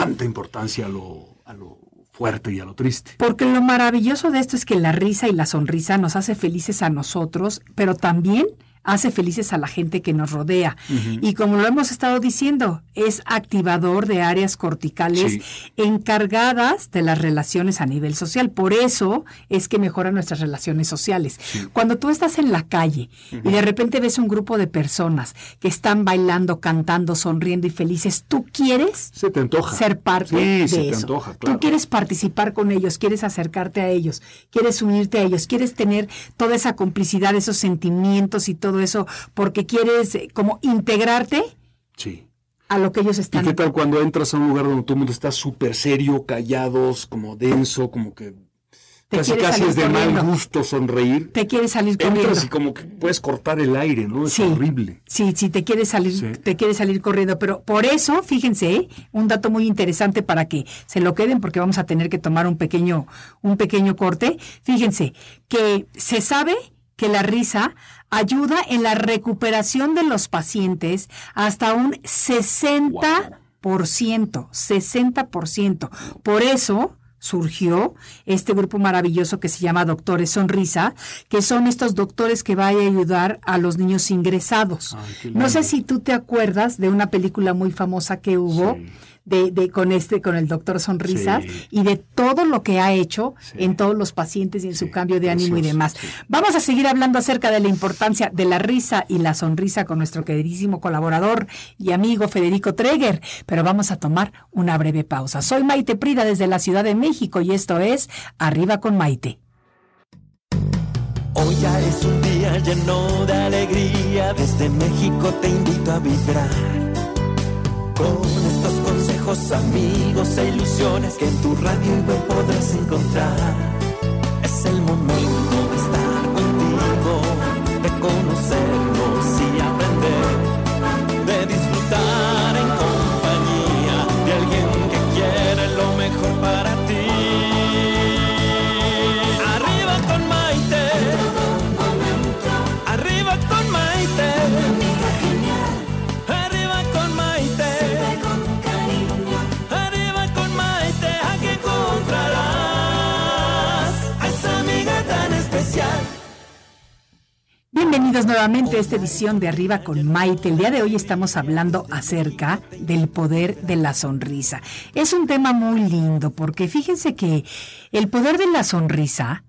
tanta importancia a lo, a lo fuerte y a lo triste. Porque lo maravilloso de esto es que la risa y la sonrisa nos hace felices a nosotros, pero también hace felices a la gente que nos rodea. Y como lo hemos estado diciendo, es activador de áreas corticales Sí. encargadas de las relaciones a nivel social. Por eso es que mejoran nuestras relaciones sociales. Cuando tú estás en la calle y de repente ves un grupo de personas que están bailando, cantando, sonriendo y felices, ¿tú quieres? Se te antoja. ser parte Sí, de se te eso. antoja, Tú claro. quieres participar con ellos, quieres acercarte a ellos, quieres unirte a ellos, quieres tener toda esa complicidad, esos sentimientos y todo eso, porque quieres eh, como integrarte Sí. a lo que ellos ¿Y están. qué tal cuando entras a un lugar donde todo el mundo está súper serio, callados, como denso, como que Te casi casi es de mal corriendo. gusto sonreír? Te quieres salir corriendo. Entras y como que puedes cortar el aire, ¿no? Es Sí. horrible. Sí, sí, te quieres salir, Sí. te quieres salir corriendo, pero por eso, fíjense, ¿eh? un dato muy interesante para que se lo queden, porque vamos a tener que tomar un pequeño, un pequeño corte. Fíjense que se sabe que la risa ayuda en la recuperación de los pacientes hasta un 60%, 60%. Por eso surgió este grupo maravilloso que se llama Doctores Sonrisa, que son estos doctores que van a ayudar a los niños ingresados. Ay, no sé si tú te acuerdas de una película muy famosa que hubo Sí. De, de- con este, con el doctor Sonrisas Sí. y de todo lo que ha hecho Sí. en todos los pacientes y en su cambio de ánimo y demás. sí. Vamos a seguir hablando acerca de la importancia de la risa y la sonrisa con nuestro queridísimo colaborador y amigo Federico Treger, pero vamos a tomar una breve pausa. Soy Maite Prida desde la Ciudad de México y esto es Arriba con Maite. Hoy ya es un día lleno de alegría, desde México te invito a vibrar. Con estos consejos, amigos e ilusiones que en tu radio web podrás encontrar. Es el momento de estar contigo, de conocernos Bienvenidos nuevamente a esta edición de Arriba con Maite. El día de hoy estamos hablando acerca del poder de la sonrisa. Es un tema muy lindo porque fíjense que el poder de la sonrisa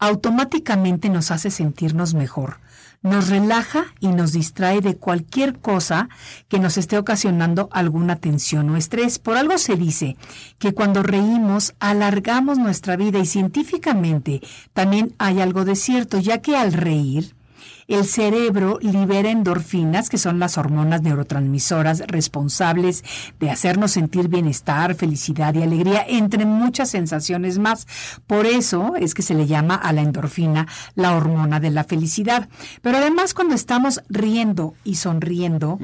automáticamente nos hace sentirnos mejor nos relaja y nos distrae de cualquier cosa que nos esté ocasionando alguna tensión o estrés. Por algo se dice que cuando reímos alargamos nuestra vida y científicamente también hay algo de cierto, ya que al reír el cerebro libera endorfinas, que son las hormonas neurotransmisoras responsables de hacernos sentir bienestar, felicidad y alegría, entre muchas sensaciones más. Por eso es que se le llama a la endorfina la hormona de la felicidad. Pero además cuando estamos riendo y sonriendo,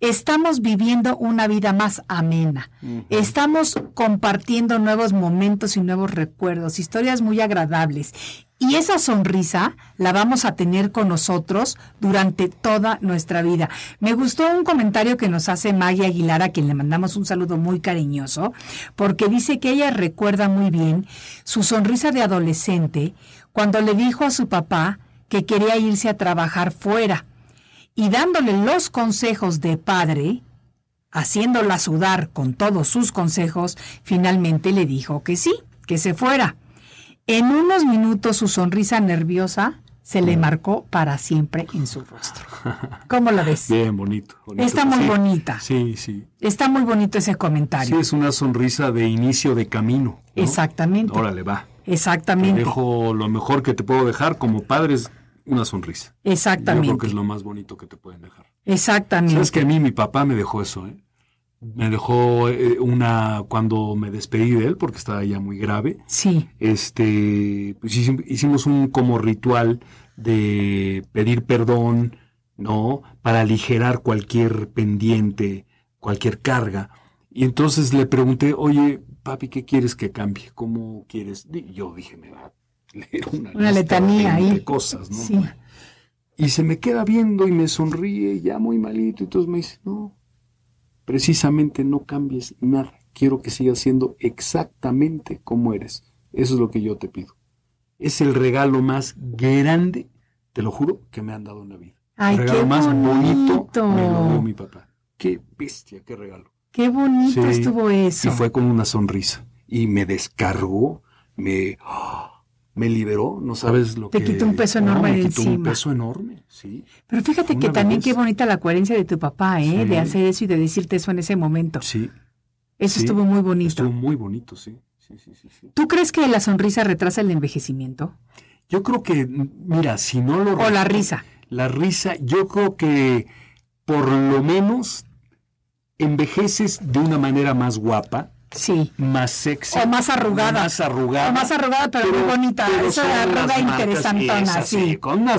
estamos viviendo una vida más amena. Estamos compartiendo nuevos momentos y nuevos recuerdos, historias muy agradables. Y esa sonrisa la vamos a tener con nosotros durante toda nuestra vida. Me gustó un comentario que nos hace Maggie Aguilar, a quien le mandamos un saludo muy cariñoso, porque dice que ella recuerda muy bien su sonrisa de adolescente cuando le dijo a su papá que quería irse a trabajar fuera y dándole los consejos de padre, haciéndola sudar con todos sus consejos, finalmente le dijo que sí, que se fuera. En unos minutos su sonrisa nerviosa se le marcó para siempre en su rostro. ¿Cómo la ves? Bien, bonito. Está muy bonita. Sí, sí. Está muy bonito ese comentario. Sí, es una sonrisa de inicio de camino. Exactamente. Órale, va. Exactamente. Te dejo lo mejor que te puedo dejar como padre es una sonrisa. Exactamente. Yo creo que es lo más bonito que te pueden dejar. Exactamente. Sabes que a mí mi papá me dejó eso, ¿eh? Me dejó eh, una cuando me despedí de él porque estaba ya muy grave. Sí. Este, pues hicimos un como ritual de pedir perdón, ¿no? Para aligerar cualquier pendiente, cualquier carga. Y entonces le pregunté, oye, papi, ¿qué quieres que cambie? ¿Cómo quieres? Y yo dije, me va a leer una, una letanía ahí. de cosas, ¿no? Sí. Y se me queda viendo y me sonríe, ya muy malito, y entonces me dice, no, precisamente no cambies nada. Quiero que sigas siendo exactamente como eres. Eso es lo que yo te pido. Es el regalo más grande, te lo juro, que me han dado en la vida. Ay, el regalo qué más bonito bonito. me lo dio mi papá. Qué bestia, qué regalo. Qué bonito Sí. estuvo eso. Y fue con una sonrisa. Y me descargó, me. Me liberó, no sabes lo Te que... quitó un peso No, enorme me de quitó un peso enorme, sí. Pero fíjate que también vez. qué bonita la coherencia de tu papá, ¿eh? Sí. De hacer eso y de decirte eso en ese momento. Sí. Eso sí. estuvo muy bonito. Estuvo muy bonito. Sí, sí, sí, sí. ¿Tú crees que la sonrisa retrasa el envejecimiento? Yo creo que, mira, si no lo... ¿O la risa? La risa, yo creo que por lo menos envejeces de una manera más guapa, Sí. más sexy. O más arrugada. Más arrugada. O más arrugada, pero muy bonita. pero Esa arruga interesantona, esas, sí. Cuando una,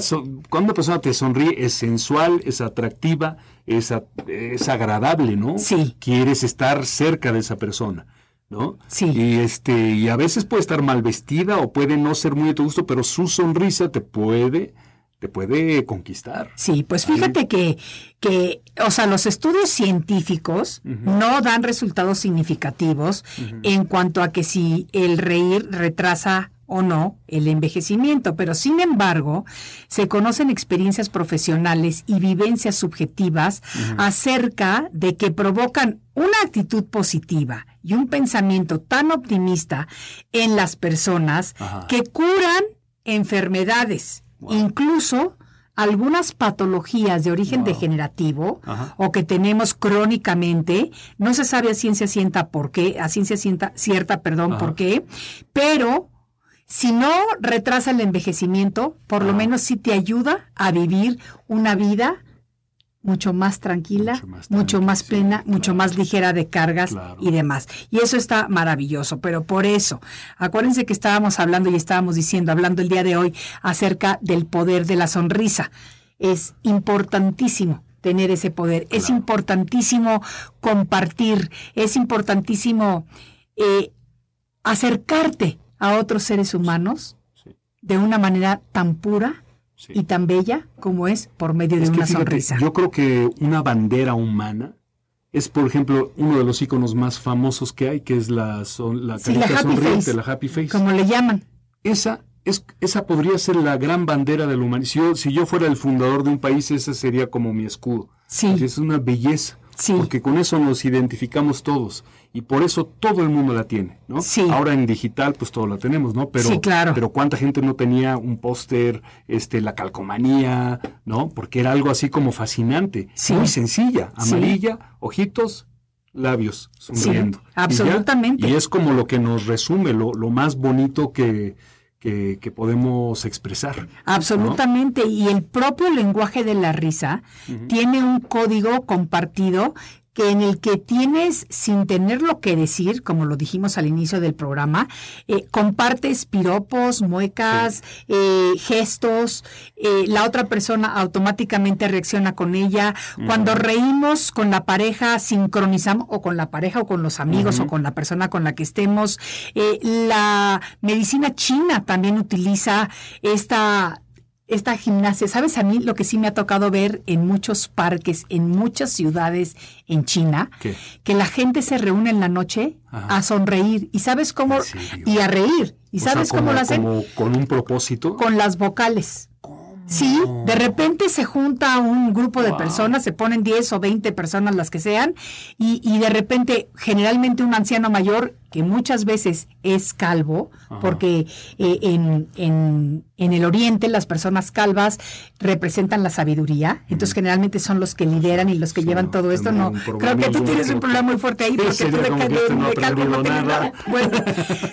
cuando una persona te sonríe, es sensual, es atractiva, es, es agradable, ¿no? Sí. Quieres estar cerca de esa persona. ¿No? Sí. Y este, y a veces puede estar mal vestida o puede no ser muy de tu gusto, pero su sonrisa te puede, te puede conquistar. Sí, pues fíjate que, que, o sea, los estudios científicos no dan resultados significativos en cuanto a que si el reír retrasa o no el envejecimiento, pero sin embargo se conocen experiencias profesionales y vivencias subjetivas acerca de que provocan una actitud positiva y un pensamiento tan optimista en las personas Ajá. que curan enfermedades, incluso algunas patologías de origen degenerativo Ajá. o que tenemos crónicamente, no se sabe a ciencia cierta por qué, a ciencia cierta, cierta perdón, Ajá. por qué, pero si no retrasa el envejecimiento, por lo menos sí te ayuda a vivir una vida mucho más tranquila, Mucho más mucho sí, plena, claro. mucho más ligera de cargas Claro. y demás. Y eso está maravilloso, pero por eso, acuérdense que estábamos hablando y estábamos diciendo, hablando el día de hoy acerca del poder de la sonrisa. Es importantísimo tener ese poder, es importantísimo compartir, es importantísimo eh, acercarte a otros seres humanos Sí. de una manera tan pura Sí. y tan bella como es por medio de Es una fíjate, sonrisa. Yo creo que una bandera humana es, por ejemplo, uno de los iconos más famosos que hay, que es la, son- la Sí, la sonriente, face, la happy face. como le llaman. Esa es, esa podría ser la gran bandera de la humanidad. Si yo, si yo fuera el fundador de un país, ese sería como mi escudo. Sí. Es una belleza. Sí. Porque con eso nos identificamos todos. Y por eso todo el mundo la tiene, ¿no? Sí. Ahora en digital, pues todo la tenemos, ¿no? Pero, Sí, claro. pero cuánta gente no tenía un póster, este, la calcomanía, ¿no? Porque era algo así como fascinante. Sí. Muy sencilla. Sí. Amarilla, ojitos, labios, sonriendo. Y ya. absolutamente. Y, es como lo que nos resume, lo, lo más bonito que, que, que podemos expresar. Absolutamente. Y el propio lenguaje de la risa tiene un código compartido que en el que tienes, sin tener lo que decir, como lo dijimos al inicio del programa, eh, compartes piropos, muecas, eh, gestos, eh, la otra persona automáticamente reacciona con ella. Cuando reímos con la pareja, sincronizamos, o con la pareja, o con los amigos, o con la persona con la que estemos. Eh, la medicina china también utiliza esta esta gimnasia, ¿sabes a mí lo que sí me ha tocado ver en muchos parques, en muchas ciudades en China? ¿Qué? Que la gente se reúne en la noche Ajá. a sonreír. ¿Y sabes cómo? Y a reír. ¿Y O sea, sabes como- cómo lo hacen? Como con un propósito. Con las vocales. Sí, de repente se junta un grupo de Wow. personas, se ponen 10 o 20 personas las que sean, y, y de repente, generalmente un anciano mayor, que muchas veces es calvo, Ajá. porque eh, en, en, en el oriente las personas calvas representan la sabiduría, entonces generalmente son los que lideran y los que Sí, llevan no, todo esto. No, creo que tú tienes un problema muy fuerte ahí, porque tú de, no de calvo no aprendido tienes nada. nada. Bueno,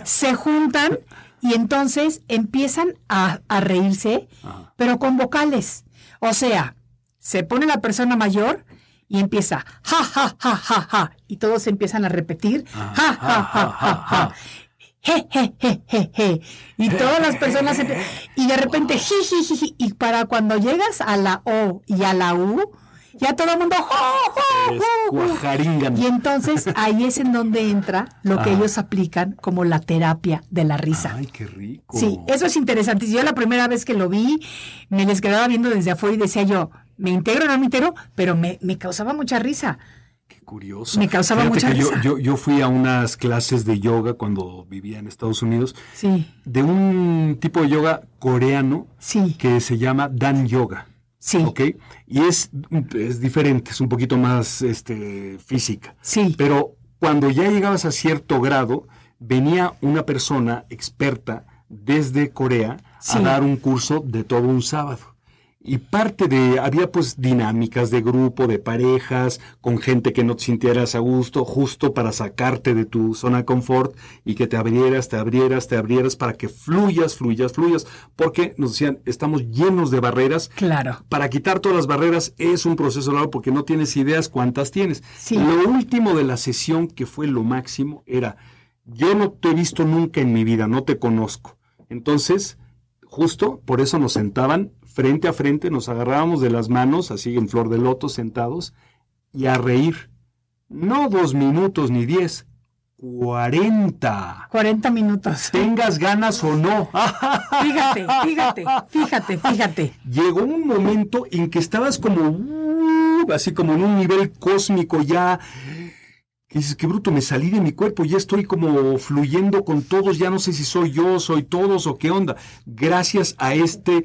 se juntan y entonces empiezan a, a reírse, Ajá. Pero con vocales. O sea, se pone la persona mayor y empieza ja, ja, ja, ja, ja. Y todos empiezan a repetir ja, ja, ja, ja, ja. Je, je, je, je, je. Y todas las personas y de repente ji, ji, ji, ji. y para cuando llegas a la O y a la U, ya todo el mundo. Y entonces ahí es en donde entra lo que Ah. ellos aplican como la terapia de la risa. Ay, qué rico. Sí, eso es interesante. Yo la primera vez que lo vi, me les quedaba viendo desde afuera y decía yo, me integro o no me integro, pero me, me causaba mucha risa. Qué curioso. Me causaba Fíjate mucha que yo, risa. yo, yo fui a unas clases de yoga cuando vivía en Estados Unidos, Sí, de un tipo de yoga coreano sí, que se llama Dan Yoga. Sí, ¿Ok? Y es, es diferente, es un poquito más este, física. sí. Pero cuando ya llegabas a cierto grado, venía una persona experta desde Corea Sí. a dar un curso de todo un sábado. Y parte de, había pues dinámicas de grupo, de parejas, con gente que no te sintieras a gusto, justo para sacarte de tu zona de confort y que te abrieras, te abrieras, te abrieras para que fluyas, fluyas, fluyas. Porque nos decían, estamos llenos de barreras Claro. para quitar todas las barreras es un proceso largo porque no tienes ideas cuántas tienes. Sí. Lo último de la sesión, que fue lo máximo, era, yo no te he visto nunca en mi vida, no te conozco. Entonces, justo por eso nos sentaban frente a frente, nos agarrábamos de las manos, así en flor de loto, sentados, y a reír. No dos minutos ni diez, cuarenta. 40 minutos. Tengas ganas o no. Fíjate, fíjate, fíjate, fíjate. llegó un momento en que estabas como, uh, así como en un nivel cósmico ya, que dices, qué bruto, me salí de mi cuerpo, ya estoy como fluyendo con todos, ya no sé si soy yo, soy todos o qué onda. Gracias a este,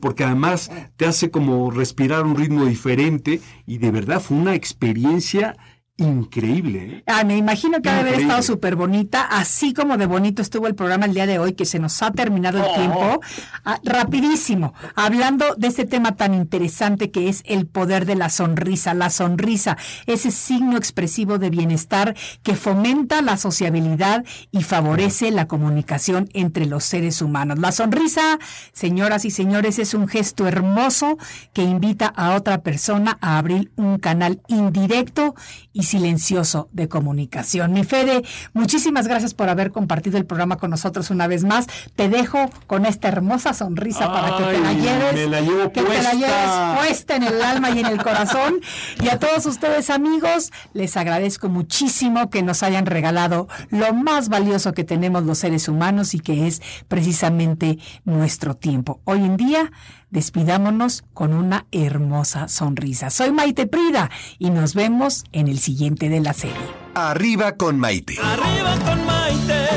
porque además te hace como respirar un ritmo diferente y de verdad fue una experiencia increíble. ¿eh? Ah, me imagino que ha de haber estado súper bonita, así como de bonito estuvo el programa el día de hoy, que se nos ha terminado el Oh. tiempo. Ah, rapidísimo, hablando de este tema tan interesante que es el poder de la sonrisa. La sonrisa, ese signo expresivo de bienestar que fomenta la sociabilidad y favorece la comunicación entre los seres humanos. La sonrisa, señoras y señores, es un gesto hermoso que invita a otra persona a abrir un canal indirecto y silencioso de comunicación. Mi Fede, muchísimas gracias por haber compartido el programa con nosotros una vez más. Te dejo con esta hermosa sonrisa para que te la lleves, me la llevo que te la lleves puesta en el alma y en el corazón. Y a todos ustedes amigos, les agradezco muchísimo que nos hayan regalado lo más valioso que tenemos los seres humanos y que es precisamente nuestro tiempo. Hoy en día, despidámonos con una hermosa sonrisa. Soy Maite Prida y nos vemos en el siguiente de la serie. Arriba con Maite. Arriba con Maite.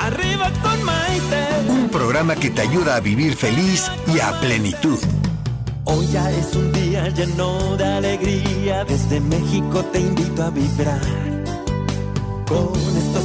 Arriba con programa que te ayuda a vivir feliz y a plenitud. Hoy ya es un día lleno de alegría, desde México te invito a vibrar. Con estos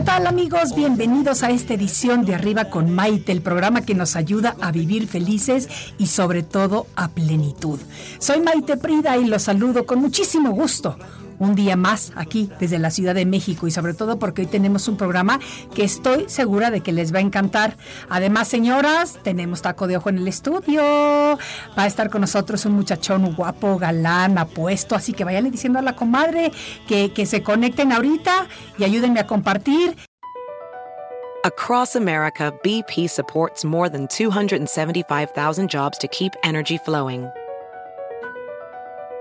¿Qué tal amigos? Bienvenidos a esta edición de Arriba con Maite, el programa que nos ayuda a vivir felices y sobre todo a plenitud. Soy Maite Prida y los saludo con muchísimo gusto. Un día más aquí desde la Ciudad de México y sobre todo porque hoy tenemos un programa que estoy segura de que les va a encantar. Además, señoras, tenemos taco de ojo en el estudio. Va a estar con nosotros un muchachón guapo, galán, apuesto. Así que vayan diciendo a la comadre que, que se conecten ahorita y ayúdenme a compartir. Across America, BP supports more than 275,000 jobs to keep energy flowing.